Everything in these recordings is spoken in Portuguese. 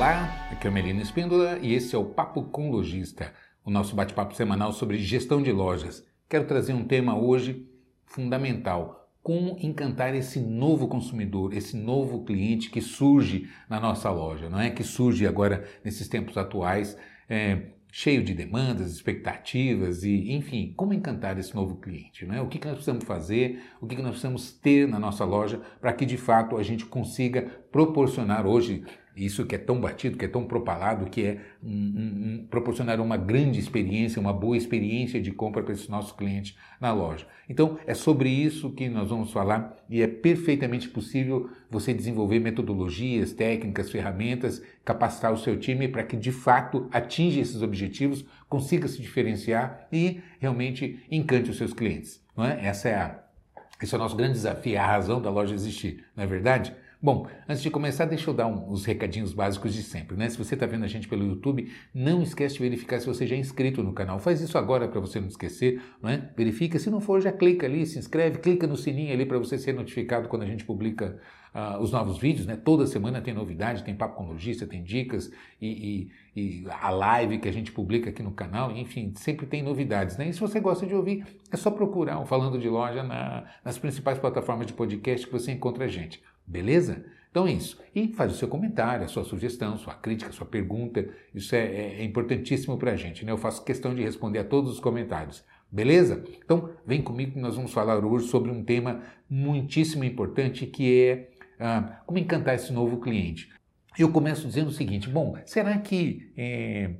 Olá, aqui é o Melina Espíndola e esse é o Papo com Lojista, o nosso bate-papo semanal sobre gestão de lojas. Quero trazer um tema hoje fundamental: como encantar esse novo consumidor, esse novo cliente que surge na nossa loja, não é? Que surge agora nesses tempos atuais. É, cheio de demandas, expectativas e, enfim, como encantar esse novo cliente, né? O que, que nós precisamos fazer, o que, que nós precisamos ter na nossa loja para que de fato a gente consiga proporcionar hoje isso que é tão batido, que é tão propalado, que é um, um, um, proporcionar uma grande experiência, uma boa experiência de compra para esse nosso cliente na loja. Então, é sobre isso que nós vamos falar e é perfeitamente possível você desenvolver metodologias, técnicas, ferramentas, capacitar o seu time para que de fato atinja esses objetivos, consiga se diferenciar e realmente encante os seus clientes. Não é? Essa é a, esse é o nosso grande desafio, é a razão da loja existir, não é verdade? Bom, antes de começar, deixa eu dar um, os recadinhos básicos de sempre, né? Se você está vendo a gente pelo YouTube, não esquece de verificar se você já é inscrito no canal. Faz isso agora para você não esquecer, né? Verifica, se não for, já clica ali, se inscreve, clica no sininho ali para você ser notificado quando a gente publica uh, os novos vídeos, né? Toda semana tem novidade, tem papo com lojista, tem dicas e, e, e, a live que a gente publica aqui no canal, enfim, sempre tem novidades, né? E se você gosta de ouvir, é só procurar o Falando de Loja na, nas principais plataformas de podcast que você encontra a gente. Beleza? Então é isso. E faz o seu comentário, a sua sugestão, sua crítica, sua pergunta. Isso é, é, é importantíssimo para a gente. Né? Eu faço questão de responder a todos os comentários. Beleza? Então vem comigo que nós vamos falar hoje sobre um tema muitíssimo importante que é ah, como encantar esse novo cliente. Eu começo dizendo o seguinte: bom, será que é,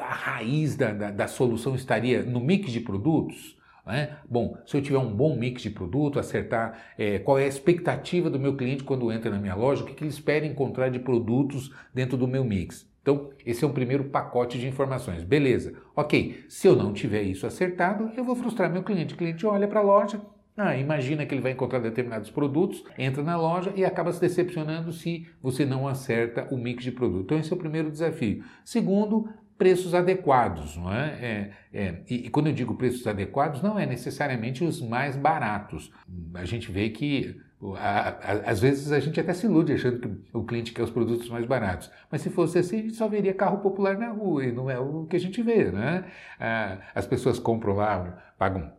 a raiz da, da, da solução estaria no mix de produtos? É? Bom, se eu tiver um bom mix de produto, acertar é, qual é a expectativa do meu cliente quando entra na minha loja, o que, que ele espera encontrar de produtos dentro do meu mix. Então, esse é um primeiro pacote de informações. Beleza, ok. Se eu não tiver isso acertado, eu vou frustrar meu cliente. O cliente olha para a loja, ah, imagina que ele vai encontrar determinados produtos, entra na loja e acaba se decepcionando se você não acerta o mix de produto. Então, esse é o primeiro desafio. Segundo, preços adequados, não é? é, é e, e, quando eu digo preços adequados, não é necessariamente os mais baratos. A gente vê que às vezes a gente até se ilude achando que o cliente quer os produtos mais baratos. Mas se fosse assim, a gente só veria carro popular na rua e não é o que a gente vê, né? As pessoas compram lá, pagam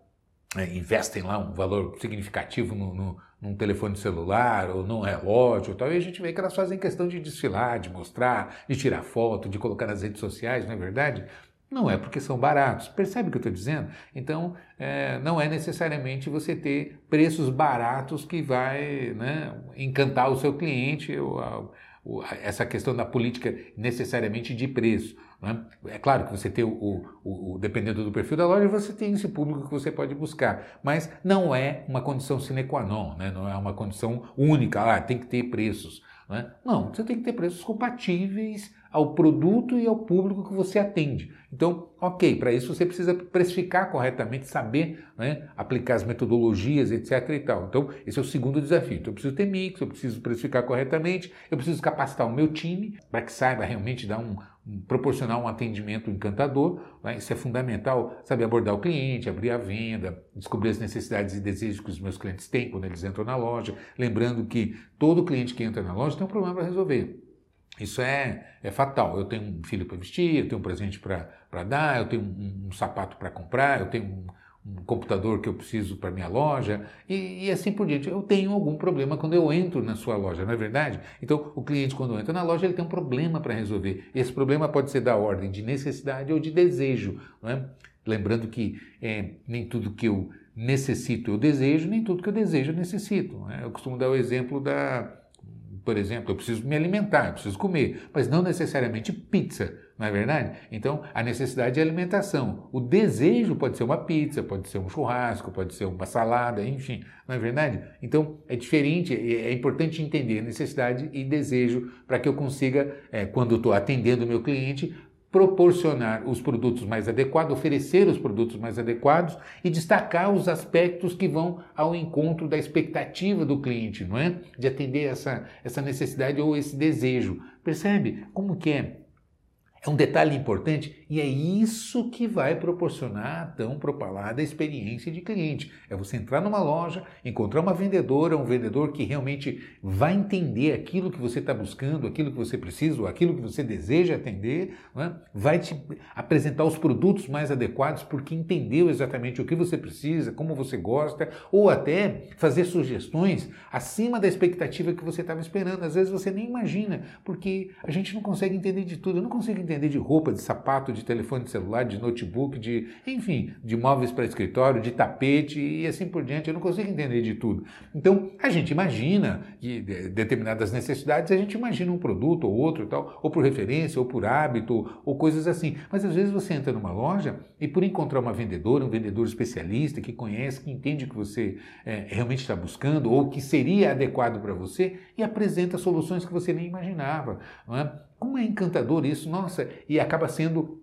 é, investem lá um valor significativo no, no, num telefone celular ou num relógio tal, e a gente vê que elas fazem questão de desfilar, de mostrar, de tirar foto, de colocar nas redes sociais, não é verdade? Não é porque são baratos. Percebe o que eu estou dizendo? Então, é, não é necessariamente você ter preços baratos que vai né, encantar o seu cliente, ou, ou, essa questão da política necessariamente de preço. Né? É claro que você tem o, o, o, dependendo do perfil da loja, você tem esse público que você pode buscar, mas não é uma condição sine qua non, né? não é uma condição única, ah, tem que ter preços. Né? Não, você tem que ter preços compatíveis ao produto e ao público que você atende. Então, ok, para isso você precisa precificar corretamente, saber né, aplicar as metodologias, etc. e tal. Então, esse é o segundo desafio. Então, eu preciso ter mix, eu preciso precificar corretamente, eu preciso capacitar o meu time para que saiba realmente dar um, proporcionar um atendimento encantador. Né? Isso é fundamental, saber abordar o cliente, abrir a venda, descobrir as necessidades e desejos que os meus clientes têm quando eles entram na loja. Lembrando que todo cliente que entra na loja tem um problema para resolver. Isso é, é fatal. Eu tenho um filho para vestir, eu tenho um presente para dar, eu tenho um, um sapato para comprar, eu tenho um, um, computador que eu preciso para minha loja e, e, assim por diante. Eu tenho algum problema quando eu entro na sua loja, não é verdade? Então, o cliente, quando entra na loja, ele tem um problema para resolver. Esse problema pode ser da ordem de necessidade ou de desejo. Não é? Lembrando que é, nem tudo que eu necessito eu desejo, nem tudo que eu desejo eu necessito. É? Eu costumo dar o exemplo da por exemplo, eu preciso me alimentar, eu preciso comer, mas não necessariamente pizza, não é verdade? Então, a necessidade é alimentação. O desejo pode ser uma pizza, pode ser um churrasco, pode ser uma salada, enfim, não é verdade? Então, é diferente, é, é importante entender necessidade e desejo para que eu consiga, é, quando estou atendendo o meu cliente, proporcionar os produtos mais adequados, oferecer os produtos mais adequados e destacar os aspectos que vão ao encontro da expectativa do cliente, não é? De atender essa, essa necessidade ou esse desejo. Percebe como que é? É um detalhe importante e é isso que vai proporcionar a tão propalada experiência de cliente. É você entrar numa loja, encontrar uma vendedora, um vendedor que realmente vai entender aquilo que você está buscando, aquilo que você precisa, aquilo que você deseja atender, é? vai te apresentar os produtos mais adequados porque entendeu exatamente o que você precisa, como você gosta, ou até fazer sugestões acima da expectativa que você estava esperando. Às vezes você nem imagina, porque a gente não consegue entender de tudo. Eu não consigo entender de roupa, de sapato, de telefone de celular, de notebook, de, enfim, de móveis para escritório, de tapete e assim por diante. Eu não consigo entender de tudo. Então, a gente imagina de determinadas necessidades, a gente imagina um produto ou outro tal, ou por referência, ou por hábito, ou coisas assim. Mas às vezes você entra numa loja e por encontrar uma vendedora, um vendedor especialista que conhece, que entende o que você é, realmente está buscando ou que seria adequado para você e apresenta soluções que você nem imaginava. Não é? Como é encantador isso, nossa, e acaba sendo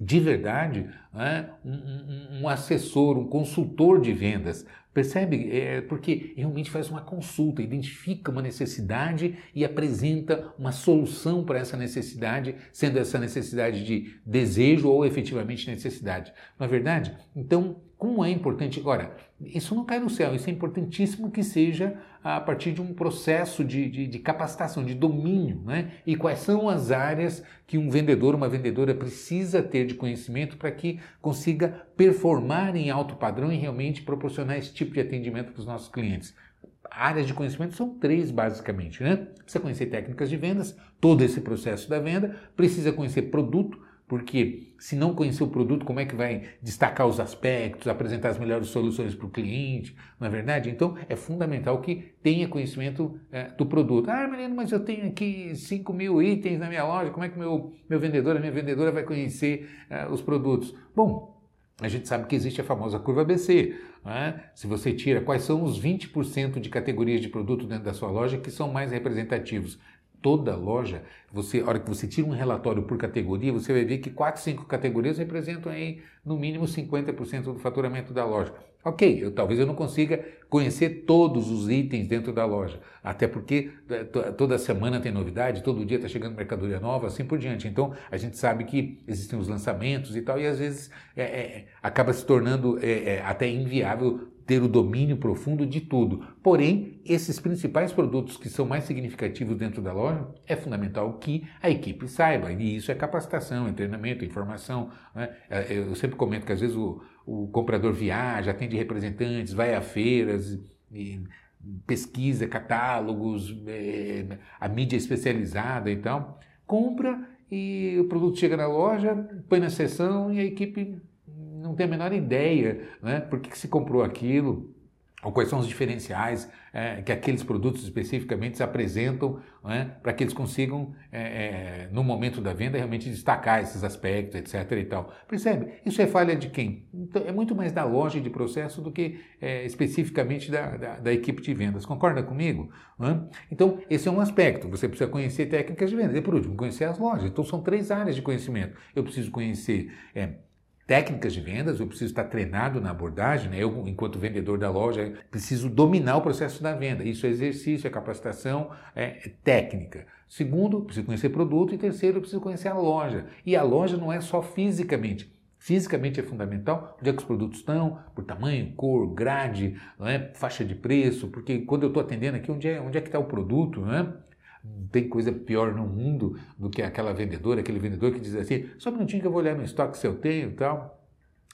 de verdade né, um, um, um, assessor, um consultor de vendas. Percebe? É porque realmente faz uma consulta, identifica uma necessidade e apresenta uma solução para essa necessidade, sendo essa necessidade de desejo ou efetivamente necessidade. Não é verdade? Então, como é importante. Agora, isso não cai no céu, isso é importantíssimo que seja a partir de um processo de, de, de, capacitação, de domínio, né? E quais são as áreas que um vendedor, uma vendedora precisa ter de conhecimento para que consiga performar em alto padrão e realmente proporcionar esse tipo de atendimento para os nossos clientes. Áreas de conhecimento são três, basicamente, né? Precisa conhecer técnicas de vendas, todo esse processo da venda, precisa conhecer produto, porque se não conhecer o produto, como é que vai destacar os aspectos, apresentar as melhores soluções para o cliente, não é verdade? Então é fundamental que tenha conhecimento é, do produto. Ah, menino, mas eu tenho aqui 5 mil itens na minha loja, como é que meu, meu vendedor, a minha vendedora vai conhecer é, os produtos? Bom, a gente sabe que existe a famosa curva ABC. É? Se você tira quais são os 20% de categorias de produto dentro da sua loja que são mais representativos, toda loja, você, a hora que você tira um relatório por categoria, você vai ver que 4, 5 categorias representam aí no mínimo 50% do faturamento da loja. Ok, eu, talvez eu não consiga conhecer todos os itens dentro da loja, até porque é, toda semana tem novidade, todo dia está chegando mercadoria nova, assim por diante. Então a gente sabe que existem os lançamentos e tal, e às vezes é, é, acaba se tornando é, é até inviável ter o domínio profundo de tudo. Porém, esses principais produtos que são mais significativos dentro da loja, é fundamental que a equipe saiba. E isso é capacitação, é treinamento, é informação. Né? É, eu sempre comento que às vezes o, o comprador viaja, atende representantes, vai a feiras, e, pesquisa catálogos, é, a mídia especializada e tal, compra e o produto chega na loja, põe na sessão e a equipe não tem a menor ideia né, por que, que se comprou aquilo, ou quais são os diferenciais é, que aqueles produtos especificamente se apresentam né, para que eles consigam, é, é, no momento da venda, realmente destacar esses aspectos, etc. e tal. Percebe? Isso é falha de quem? Então, é muito mais da loja de processo do que é, especificamente da, da, da, equipe de vendas. Concorda comigo? Então, esse é um aspecto. Você precisa conhecer técnicas de vendas. E, por último, conhecer as lojas. Então, são três áreas de conhecimento. Eu preciso conhecer é, técnicas de vendas, eu preciso estar treinado na abordagem, né? eu, enquanto vendedor da loja, preciso dominar o processo da venda. Isso é exercício, é capacitação, é, é técnica. Segundo, preciso conhecer produto. E terceiro, preciso conhecer a loja. E a loja não é só fisicamente. Fisicamente é fundamental onde é que os produtos estão, por tamanho, cor, grade, é? faixa de preço, porque quando eu estou atendendo aqui, onde é, onde é que está o produto, né? Não tem coisa pior no mundo do que aquela vendedora, aquele vendedor que diz assim: só um minutinho que eu vou olhar no estoque se eu tenho e tal.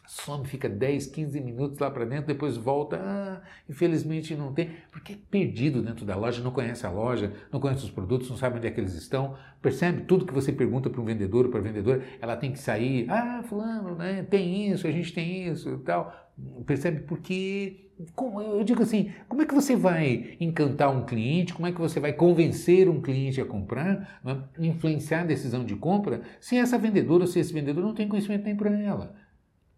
Some, fica 10, 15 minutos lá para dentro, depois volta. Ah, infelizmente não tem, porque é perdido dentro da loja, não conhece a loja, não conhece os produtos, não sabe onde é que eles estão. Percebe? Tudo que você pergunta para um vendedor ou para a vendedora, ela tem que sair. Ah, Fulano, né, tem isso, a gente tem isso e tal. Percebe? Porque como, eu digo assim, como é que você vai encantar um cliente, como é que você vai convencer um cliente a comprar, né? influenciar a decisão de compra, se essa vendedora ou se esse vendedor não tem conhecimento nem para ela?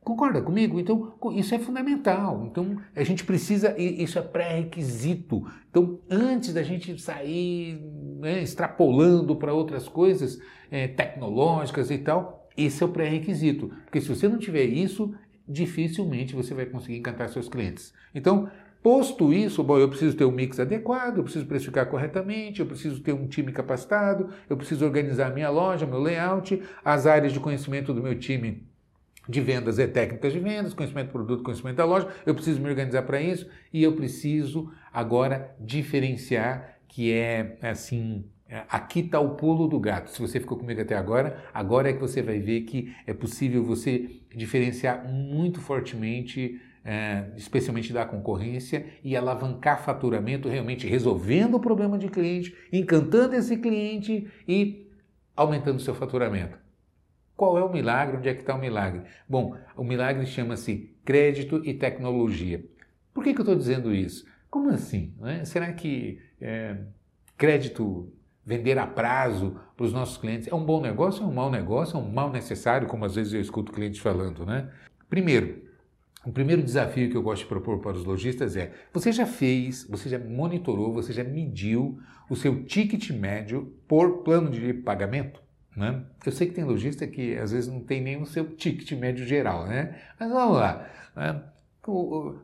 Concorda comigo? Então, isso é fundamental. Então, a gente precisa, isso é pré-requisito. Então, antes da gente sair né, extrapolando para outras coisas é, tecnológicas e tal, esse é o pré-requisito. Porque se você não tiver isso, dificilmente você vai conseguir encantar seus clientes. Então, Posto isso, bom, eu preciso ter um mix adequado, eu preciso precificar corretamente, eu preciso ter um time capacitado, eu preciso organizar minha loja, meu layout, as áreas de conhecimento do meu time de vendas é técnicas de vendas, conhecimento do produto, conhecimento da loja, eu preciso me organizar para isso e eu preciso agora diferenciar que é assim, aqui está o pulo do gato. Se você ficou comigo até agora, agora é que você vai ver que é possível você diferenciar muito fortemente é, especialmente da concorrência, e alavancar faturamento realmente resolvendo o problema de cliente, encantando esse cliente e aumentando seu faturamento. Qual é o milagre? Onde é que está o milagre? Bom, o milagre chama-se crédito e tecnologia. Por que, que eu estou dizendo isso? Como assim? Né? Será que é, crédito, vender a prazo para os nossos clientes é um bom negócio, é um mau negócio, é um mal necessário, como às vezes eu escuto clientes falando, né? Primeiro, o primeiro desafio que eu gosto de propor para os lojistas é: você já fez, você já monitorou, você já mediu o seu ticket médio por plano de pagamento? Né? Eu sei que tem lojista que às vezes não tem nem o seu ticket médio geral, né? Mas vamos lá. Né?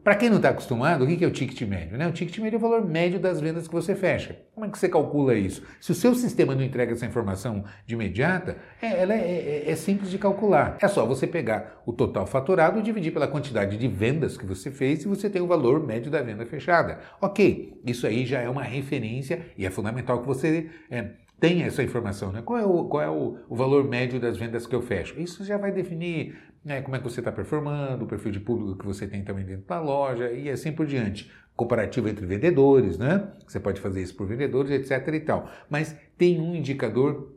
Para quem não está acostumado, o que é o ticket médio? Né? O ticket médio é o valor médio das vendas que você fecha. Como é que você calcula isso? Se o seu sistema não entrega essa informação de imediata, é, ela é, é, é simples de calcular. É só você pegar o total faturado e dividir pela quantidade de vendas que você fez e você tem o valor médio da venda fechada. Ok, isso aí já é uma referência e é fundamental que você tenha essa informação. Né? Qual é, o, qual é o, o, valor médio das vendas que eu fecho? Isso já vai definir né, como é que você está performando, o perfil de público que você tem também dentro da loja e assim por diante. Comparativo entre vendedores, né? Você pode fazer isso por vendedores, etc. e tal. Mas tem um indicador,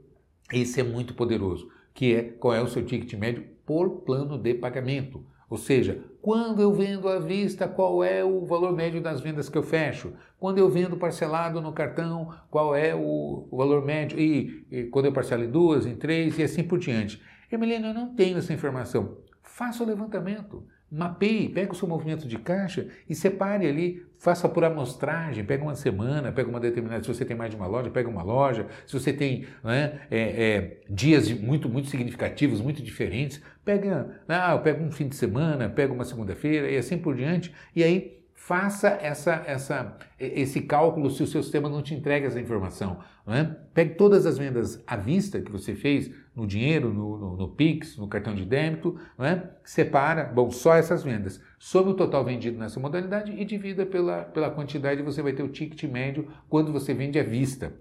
esse é muito poderoso, que é qual é o seu ticket médio por plano de pagamento. Ou seja, quando eu vendo à vista, qual é o valor médio das vendas que eu fecho? Quando eu vendo parcelado no cartão, qual é o, valor médio? E, e, quando eu parcelo em duas, em três e assim por diante. Emiliano, eu não tenho essa informação. Faça o levantamento. Mapeie, pega o seu movimento de caixa e separe ali, faça por amostragem, pega uma semana, pega uma determinada, se você tem mais de uma loja, pega uma loja, se você tem né, é, é, dias muito, muito significativos, muito diferentes, pega, ah, pega um fim de semana, pega uma segunda-feira e assim por diante, e aí faça essa, essa, esse cálculo se o seu sistema não te entrega essa informação. Né? Pegue todas as vendas à vista que você fez no dinheiro, no, no, no Pix, no cartão de débito, né? separa, bom, só essas vendas, sobre o total vendido nessa modalidade e divida pela, pela quantidade, você vai ter o ticket médio quando você vende à vista.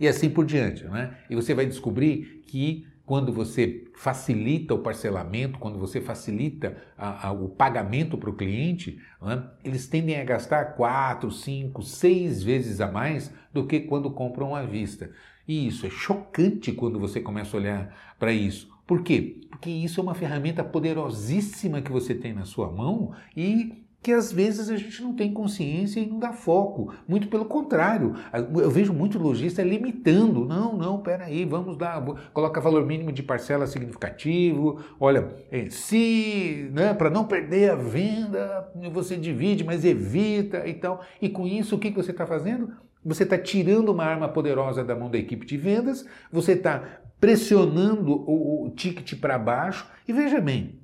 E assim por diante. Né? E você vai descobrir que quando você facilita o parcelamento, quando você facilita a, a, o pagamento para o cliente, né, eles tendem a gastar quatro, cinco, seis vezes a mais do que quando compram à vista. E isso é chocante quando você começa a olhar para isso. Por quê? Porque isso é uma ferramenta poderosíssima que você tem na sua mão e que às vezes a gente não tem consciência e não dá foco. Muito pelo contrário. Eu vejo muito lojista limitando. Não, não, peraí, vamos dar, coloca valor mínimo de parcela significativo. Olha, é, se, né, para não perder a venda, você divide, mas evita e tal. E com isso, o que você está fazendo? Você está tirando uma arma poderosa da mão da equipe de vendas, você está pressionando o, o ticket para baixo. E veja bem,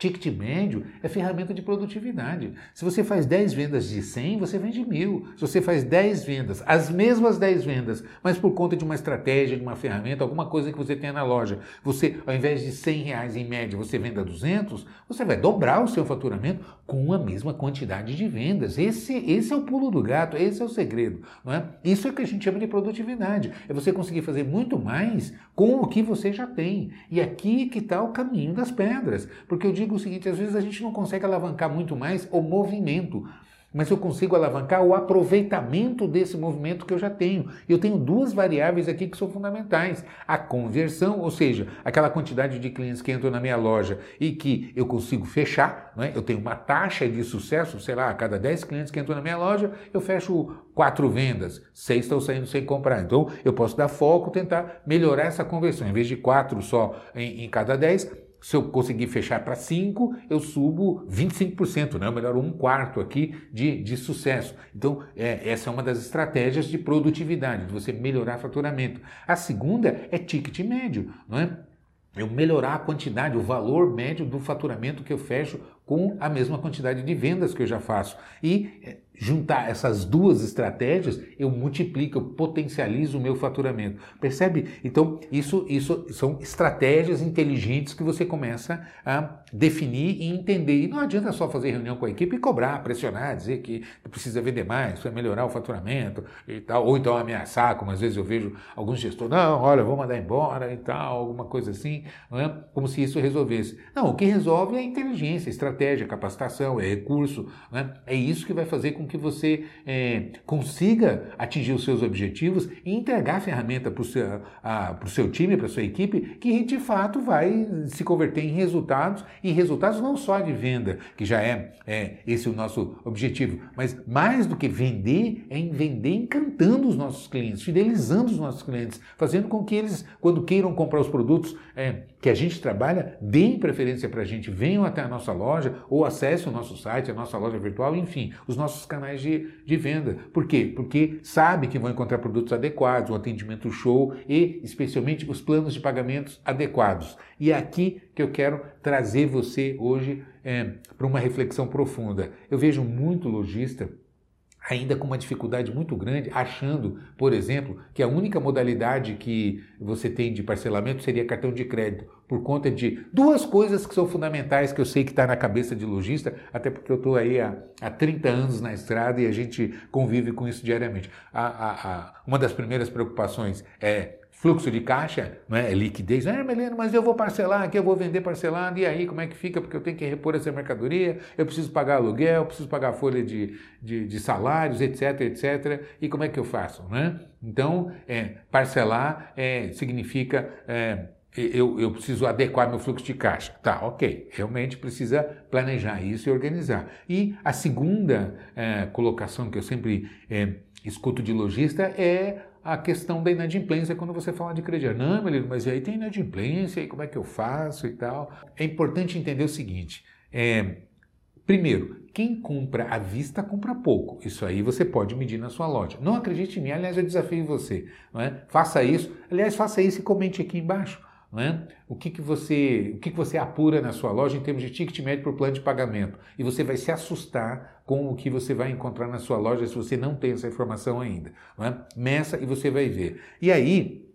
Ticket médio é ferramenta de produtividade. Se você faz 10 vendas de 100, você vende mil. Se você faz 10 vendas, as mesmas 10 vendas, mas por conta de uma estratégia, de uma ferramenta, alguma coisa que você tenha na loja, você, ao invés de 100 reais em média, você venda 200, você vai dobrar o seu faturamento com a mesma quantidade de vendas. Esse, esse é o pulo do gato, esse é o segredo. Não é? Isso é o que a gente chama de produtividade. É você conseguir fazer muito mais com o que você já tem. E aqui que está o caminho das pedras. Porque eu digo digo o seguinte: às vezes a gente não consegue alavancar muito mais o movimento mas eu consigo alavancar o aproveitamento desse movimento que eu já tenho. Eu tenho duas variáveis aqui que são fundamentais: a conversão, ou seja, aquela quantidade de clientes que entram na minha loja e que eu consigo fechar, é? eu tenho uma taxa de sucesso, sei lá, a cada 10 clientes que entram na minha loja, eu fecho quatro vendas, seis estão saindo sem comprar. Então eu posso dar foco, tentar melhorar essa conversão. Em vez de quatro só em, em cada 10, se eu conseguir fechar para 5, eu subo 25%, né? ou melhor, um quarto aqui de, de sucesso. Então, é, essa é uma das estratégias de produtividade, de você melhorar faturamento. A segunda é ticket médio, não é? Eu melhorar a quantidade, o valor médio do faturamento que eu fecho com a mesma quantidade de vendas que eu já faço. E eh, juntar essas duas estratégias, eu multiplico, eu potencializo o meu faturamento. Percebe? Então, isso, isso são estratégias inteligentes que você começa a definir e entender. E não adianta só fazer reunião com a equipe e cobrar, pressionar, dizer que precisa vender mais, vai melhorar o faturamento e tal, ou então ameaçar, como às vezes eu vejo alguns gestores, não, olha, vou mandar embora e tal, alguma coisa assim, é? como se isso resolvesse. Não, o que resolve é a inteligência, a estratégia, a capacitação, é recurso, não é? é isso que vai fazer com que você é, consiga atingir os seus objetivos e entregar a ferramenta para o seu, seu time, para a sua equipe, que de fato vai se converter em resultados e resultados não só de venda, que já é, é esse o nosso objetivo, mas mais do que vender, é em vender encantando os nossos clientes, fidelizando os nossos clientes, fazendo com que eles, quando queiram comprar os produtos é, que a gente trabalha, deem preferência para a gente, venham até a nossa loja ou acessem o nosso site, a nossa loja virtual, enfim, os nossos canais de, de venda. Por quê? Porque sabe que vão encontrar produtos adequados, o atendimento show e, especialmente, os planos de pagamentos adequados. E é aqui que eu quero trazer você hoje é, para uma reflexão profunda. Eu vejo muito lojista ainda com uma dificuldade muito grande, achando, por exemplo, que a única modalidade que você tem de parcelamento seria cartão de crédito, por conta de duas coisas que são fundamentais que eu sei que está na cabeça de lojista, até porque eu estou aí há, há 30 anos na estrada e a gente convive com isso diariamente. A, a, a, uma das primeiras preocupações é fluxo de caixa, não é? é liquidez. Ah, Melena, mas eu vou parcelar aqui, eu vou vender parcelado, e aí como é que fica? Porque eu tenho que repor essa mercadoria, eu preciso pagar aluguel, eu preciso pagar folha de, de, de salários, etc, etc. E como é que eu faço? Né? Então, é, parcelar é, significa. É, eu, eu, preciso adequar meu fluxo de caixa. Tá, ok. Realmente precisa planejar isso e organizar. E a segunda é, colocação que eu sempre é, escuto de lojista é a questão da inadimplência quando você fala de crediário. Não, Melino, mas aí tem inadimplência, e como é que eu faço e tal. É importante entender o seguinte: é, primeiro, quem compra à vista compra pouco. Isso aí você pode medir na sua loja. Não acredite em mim, aliás, eu desafio você. Não é? Faça isso. Aliás, faça isso e comente aqui embaixo. Né? O, que, que, você, o que, que você apura na sua loja em termos de ticket médio por plano de pagamento. E você vai se assustar com o que você vai encontrar na sua loja se você não tem essa informação ainda. Né? Meça e você vai ver. E aí,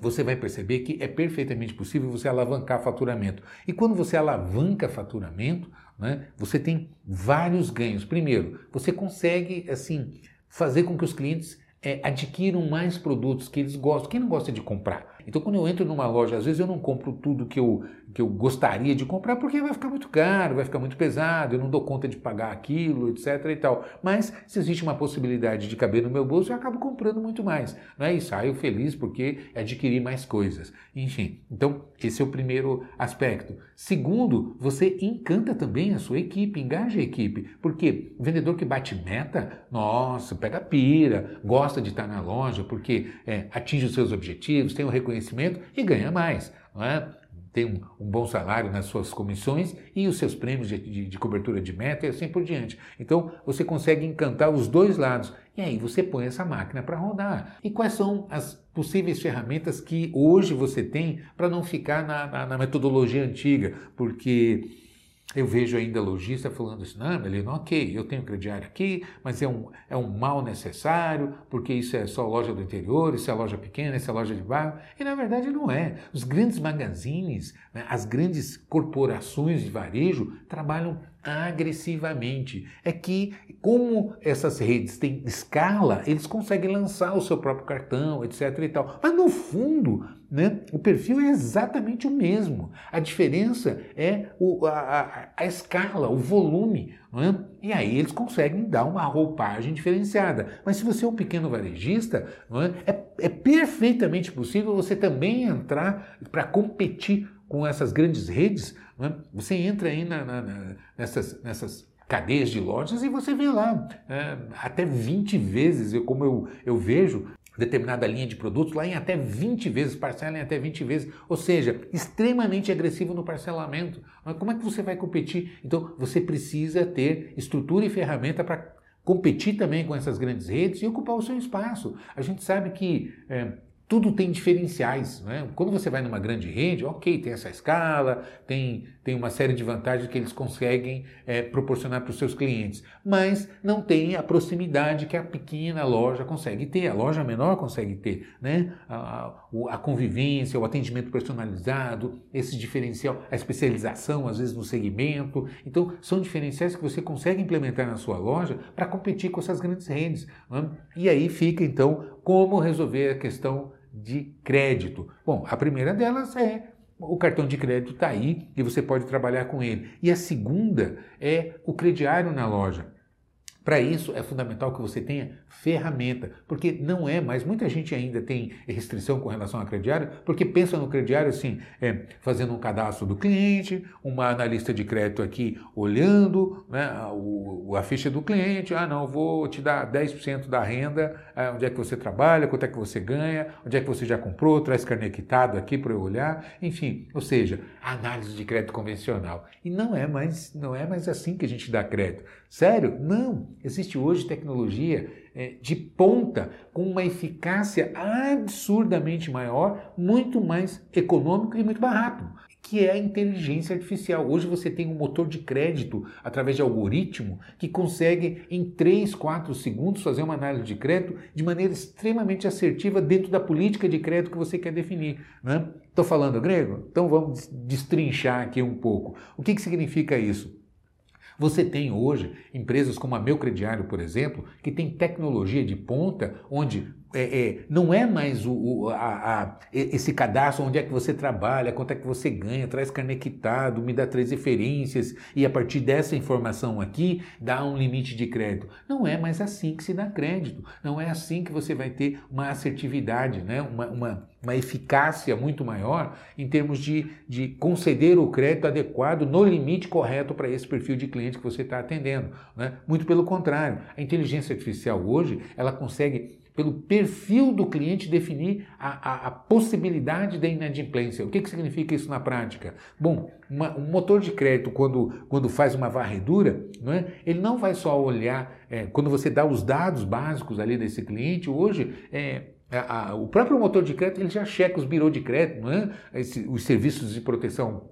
você vai perceber que é perfeitamente possível você alavancar faturamento. E quando você alavanca faturamento, né, você tem vários ganhos. Primeiro, você consegue assim fazer com que os clientes é, adquiram mais produtos que eles gostam. Quem não gosta de comprar? Então, quando eu entro numa loja, às vezes eu não compro tudo que eu, que eu gostaria de comprar porque vai ficar muito caro, vai ficar muito pesado, eu não dou conta de pagar aquilo, etc. e tal. Mas se existe uma possibilidade de caber no meu bolso, eu acabo comprando muito mais. Não é? E saio feliz porque adquiri mais coisas. Enfim, então esse é o primeiro aspecto. Segundo, você encanta também a sua equipe, engaja a equipe. Porque vendedor que bate meta, nossa, pega pira, gosta de estar na loja porque é, atinge os seus objetivos, tem o reconhecimento reconhecimento e ganha mais. Não é? Tem um, um bom salário nas suas comissões e os seus prêmios de, de, de cobertura de meta e assim por diante. Então você consegue encantar os dois lados. E aí você põe essa máquina para rodar. E quais são as possíveis ferramentas que hoje você tem para não ficar na, na, na metodologia antiga? Porque eu vejo ainda lojista falando assim, não, Melino, ok, eu tenho crediário aqui, mas é um, é um mal necessário, porque isso é só loja do interior, isso é loja pequena, isso é loja de bairro. E na verdade não é. Os grandes magazines, né, as grandes corporações de varejo trabalham agressivamente. É que, como essas redes têm escala, eles conseguem lançar o seu próprio cartão, etc. e tal. Mas no fundo, né, o perfil é exatamente o mesmo. A diferença é o, a, a, a, escala, o volume. É? E aí eles conseguem dar uma roupagem diferenciada. Mas se você é um pequeno varejista, é? É, é perfeitamente possível você também entrar para competir com essas grandes redes, é? você entra aí na, na, na, nessas, nessas cadeias de lojas e você vê lá é, até 20 vezes, eu, como eu, eu vejo, determinada linha de produtos lá em até 20 vezes, parcela em até 20 vezes, ou seja, extremamente agressivo no parcelamento. Mas como é que você vai competir? Então você precisa ter estrutura e ferramenta para competir também com essas grandes redes e ocupar o seu espaço. A gente sabe que é, tudo tem diferenciais. Né? Quando você vai numa grande rede, ok, tem essa escala, tem, tem uma série de vantagens que eles conseguem é, proporcionar para os seus clientes, mas não tem a proximidade que a pequena loja consegue ter, a loja menor consegue ter, né? A, a convivência, o atendimento personalizado, esse diferencial, a especialização às vezes no segmento. Então, são diferenciais que você consegue implementar na sua loja para competir com essas grandes redes. Né? E aí fica então como resolver a questão de crédito. Bom, a primeira delas é o cartão de crédito está aí e você pode trabalhar com ele. E a segunda é o crediário na loja. Para isso é fundamental que você tenha ferramenta, porque não é mais, muita gente ainda tem restrição com relação ao crediário, porque pensa no crediário assim, é, fazendo um cadastro do cliente, uma analista de crédito aqui olhando né, o, a ficha do cliente, ah não, vou te dar 10% da renda, ah, onde é que você trabalha, quanto é que você ganha, onde é que você já comprou, traz carnequitado aqui para eu olhar, enfim, ou seja, análise de crédito convencional. E não é mais, não é mais assim que a gente dá crédito. Sério? Não. Existe hoje tecnologia é, de ponta com uma eficácia absurdamente maior, muito mais econômico e muito mais rápido, que é a inteligência artificial. Hoje você tem um motor de crédito através de algoritmo que consegue em 3, 4 segundos fazer uma análise de crédito de maneira extremamente assertiva dentro da política de crédito que você quer definir. Estou né? falando grego? Então vamos destrinchar aqui um pouco. O que, que significa isso? Você tem hoje empresas como a Meu Crediário, por exemplo, que tem tecnologia de ponta, onde é, é, não é mais o, o a, a, esse cadastro onde é que você trabalha, quanto é que você ganha, traz carnequitado, me dá três referências e a partir dessa informação aqui dá um limite de crédito. Não é mais assim que se dá crédito. Não é assim que você vai ter uma assertividade, né? uma, uma, uma eficácia muito maior em termos de, de conceder o crédito adequado no limite correto para esse perfil de cliente que você está atendendo. Né? Muito pelo contrário, a inteligência artificial hoje ela consegue pelo perfil do cliente, definir a, a, a possibilidade da inadimplência. O que, que significa isso na prática? Bom, uma, um motor de crédito, quando, quando faz uma varredura, não é? ele não vai só olhar, é, quando você dá os dados básicos ali desse cliente, hoje é, a, a, o próprio motor de crédito ele já checa os birôs de crédito, é? Esse, os serviços de proteção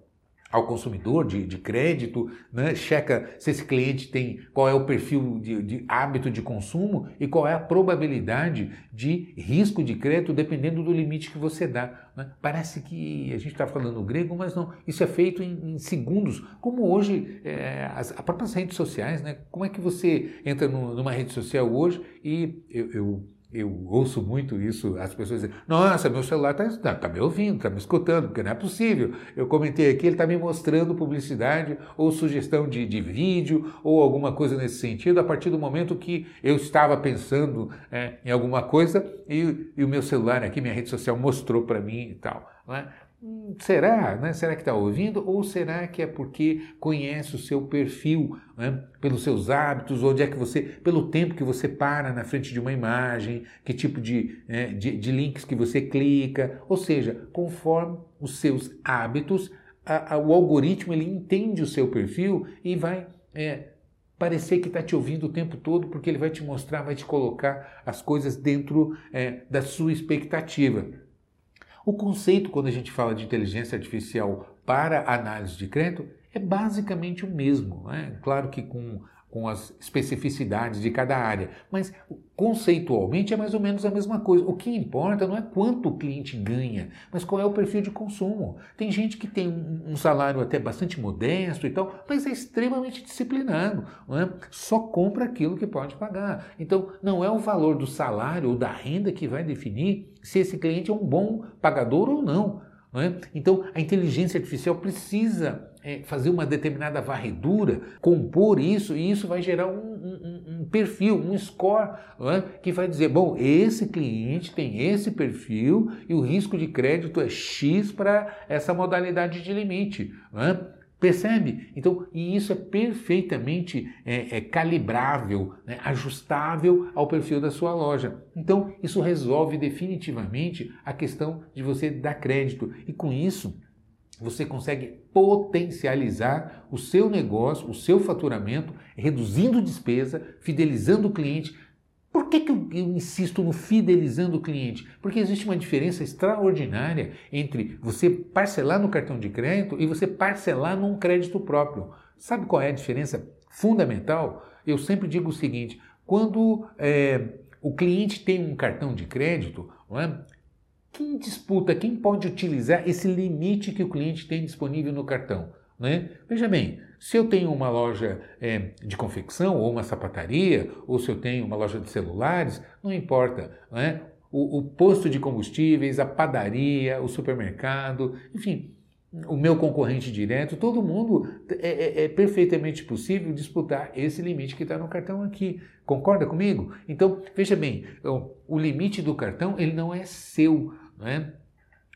ao consumidor de, de crédito, né? checa se esse cliente tem qual é o perfil de, de, hábito de consumo e qual é a probabilidade de risco de crédito dependendo do limite que você dá. Né? Parece que a gente está falando grego, mas não. Isso é feito em, em segundos, como hoje é, as, as, próprias redes sociais. Né? Como é que você entra no, numa rede social hoje e eu, eu eu ouço muito isso, as pessoas dizem, nossa, meu celular está tá, tá me ouvindo, está me escutando, porque não é possível. Eu comentei aqui, ele está me mostrando publicidade ou sugestão de, de vídeo ou alguma coisa nesse sentido, a partir do momento que eu estava pensando é, em alguma coisa e, e, o meu celular aqui, minha rede social mostrou para mim e tal. É? Será? Né? Será que está ouvindo? Ou será que é porque conhece o seu perfil, né? pelos seus hábitos, onde é que você, pelo tempo que você para na frente de uma imagem, que tipo de, né, de, de, links que você clica, ou seja, conforme os seus hábitos, a, a, o algoritmo ele entende o seu perfil e vai é, parecer que está te ouvindo o tempo todo, porque ele vai te mostrar, vai te colocar as coisas dentro é, da sua expectativa. O conceito, quando a gente fala de inteligência artificial para análise de crédito, é basicamente o mesmo. Né? Claro que com com as especificidades de cada área, mas conceitualmente é mais ou menos a mesma coisa. O que importa não é quanto o cliente ganha, mas qual é o perfil de consumo. Tem gente que tem um salário até bastante modesto e tal, mas é extremamente disciplinado, é? só compra aquilo que pode pagar. Então, não é o valor do salário ou da renda que vai definir se esse cliente é um bom pagador ou não. não é? Então, a inteligência artificial precisa é, fazer uma determinada varredura, compor isso, e isso vai gerar um, um, um perfil, um score, é? que vai dizer: bom, esse cliente tem esse perfil e o risco de crédito é X para essa modalidade de limite. É? Percebe? Então, e isso é perfeitamente é, é calibrável, né, ajustável ao perfil da sua loja. Então, isso resolve definitivamente a questão de você dar crédito. E com isso, você consegue potencializar o seu negócio, o seu faturamento, reduzindo despesa, fidelizando o cliente. Por que, que eu, eu insisto no fidelizando o cliente? Porque existe uma diferença extraordinária entre você parcelar no cartão de crédito e você parcelar num crédito próprio. Sabe qual é a diferença fundamental? Eu sempre digo o seguinte: quando é, o cliente tem um cartão de crédito, é? Quem disputa, quem pode utilizar esse limite que o cliente tem disponível no cartão? Né? Veja bem, se eu tenho uma loja é, de confecção ou uma sapataria, ou se eu tenho uma loja de celulares, não importa. Né? O, o posto de combustíveis, a padaria, o supermercado, enfim, o meu concorrente direto, todo mundo é, é, é perfeitamente possível disputar esse limite que está no cartão aqui. Concorda comigo? Então, veja bem, o limite do cartão ele não é seu. Né?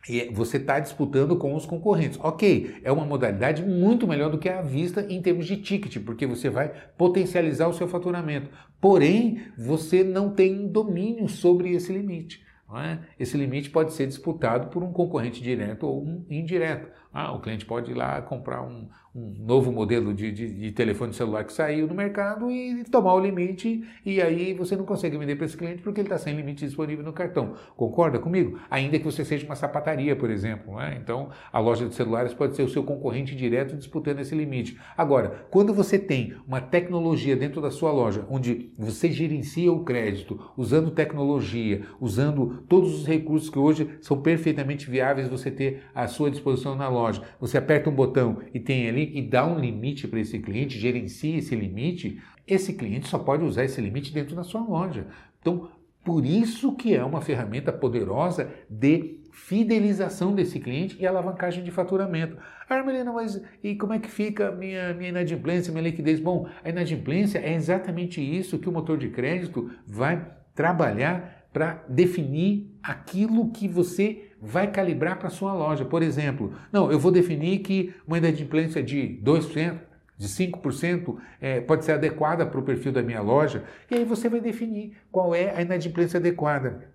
E você está disputando com os concorrentes. Ok, é uma modalidade muito melhor do que a vista em termos de ticket, porque você vai potencializar o seu faturamento. Porém, você não tem domínio sobre esse limite. É? Esse limite pode ser disputado por um concorrente direto ou um indireto. Ah, o cliente pode ir lá comprar um, um novo modelo de, de, de, telefone celular que saiu no mercado e tomar o limite, e aí você não consegue vender para esse cliente porque ele está sem limite disponível no cartão. Concorda comigo? Ainda que você seja uma sapataria, por exemplo. Né? Então, a loja de celulares pode ser o seu concorrente direto disputando esse limite. Agora, quando você tem uma tecnologia dentro da sua loja, onde você gerencia o crédito, usando tecnologia, usando todos os recursos que hoje são perfeitamente viáveis você ter à sua disposição na loja, você aperta um botão e tem ali ali e dá um limite para esse cliente, gerencia esse limite, esse cliente só pode usar esse limite dentro da sua loja. Então, por isso que é uma ferramenta poderosa de fidelização desse cliente e alavancagem de faturamento. Ah, Melina, mas e como é que fica minha, minha inadimplência, minha liquidez? Bom, a inadimplência é exatamente isso que o motor de crédito vai trabalhar para definir aquilo que você vai calibrar para a sua loja. Por exemplo, não, eu vou definir que uma inadimplência de 2%, de 5% é, pode ser adequada para o perfil da minha loja, e aí você vai definir qual é a inadimplência adequada.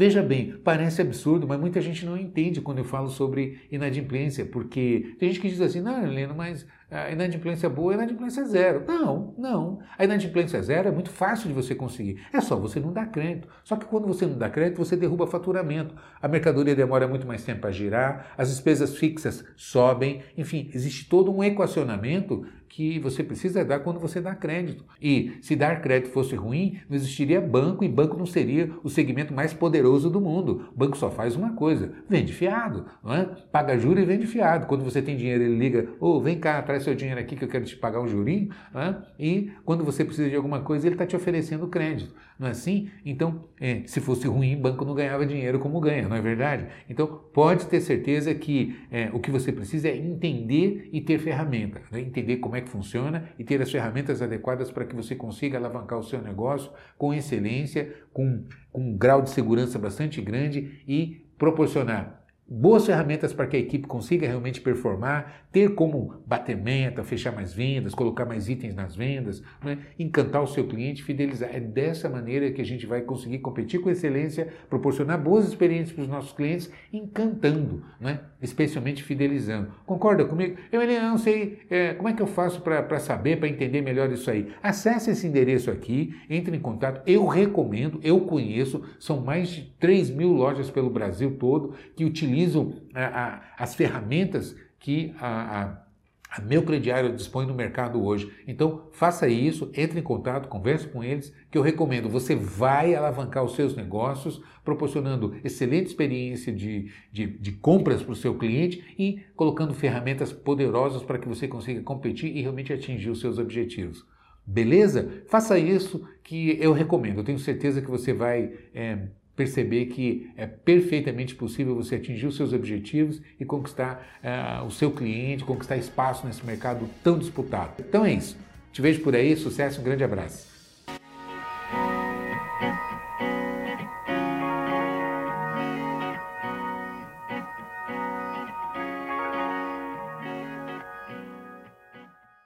Veja bem, parece absurdo, mas muita gente não entende quando eu falo sobre inadimplência, porque tem gente que diz assim, não, Helena, mas a inadimplência boa é inadimplência zero. Não, não. A inadimplência zero é muito fácil de você conseguir. É só você não dar crédito. Só que quando você não dá crédito, você derruba faturamento. A mercadoria demora muito mais tempo a girar, as despesas fixas sobem. Enfim, existe todo um equacionamento que você precisa dar quando você dá crédito. E se dar crédito fosse ruim, não existiria banco e banco não seria o segmento mais poderoso do mundo. O banco só faz uma coisa: vende fiado, não é? paga juros e vende fiado. Quando você tem dinheiro, ele liga: ô, oh, vem cá, traz seu dinheiro aqui que eu quero te pagar um jurinho. É? E quando você precisa de alguma coisa, ele está te oferecendo crédito. Não é assim? Então, é, se fosse ruim, banco não ganhava dinheiro como ganha, não é verdade? Então, pode ter certeza que é, o que você precisa é entender e ter ferramenta, né? entender como é é que funciona e ter as ferramentas adequadas para que você consiga alavancar o seu negócio com excelência, com, com um grau de segurança bastante grande e proporcionar boas ferramentas para que a equipe consiga realmente performar, ter como bater meta, fechar mais vendas, colocar mais itens nas vendas, né? encantar o seu cliente, fidelizar. É dessa maneira que a gente vai conseguir competir com excelência, proporcionar boas experiências para os nossos clientes, encantando, né? especialmente fidelizando. Concorda comigo? Eu não sei é, como é que eu faço para saber, para entender melhor isso aí. Acesse esse endereço aqui, entre em contato. Eu recomendo, eu conheço, são mais de 3 mil lojas pelo Brasil todo que utilizam utilizam a, a, as ferramentas que a, a a meu crediário dispõe no mercado hoje. Então, faça isso, entre em contato, converse com eles, que eu recomendo. Você vai alavancar os seus negócios, proporcionando excelente experiência de, de, de compras para o seu cliente e colocando ferramentas poderosas para que você consiga competir e realmente atingir os seus objetivos. Beleza? Faça isso que eu recomendo. Eu tenho certeza que você vai é, perceber que é perfeitamente possível você atingir os seus objetivos e conquistar uh, o seu cliente, conquistar espaço nesse mercado tão disputado. Então é isso. Te vejo por aí, sucesso, um grande abraço.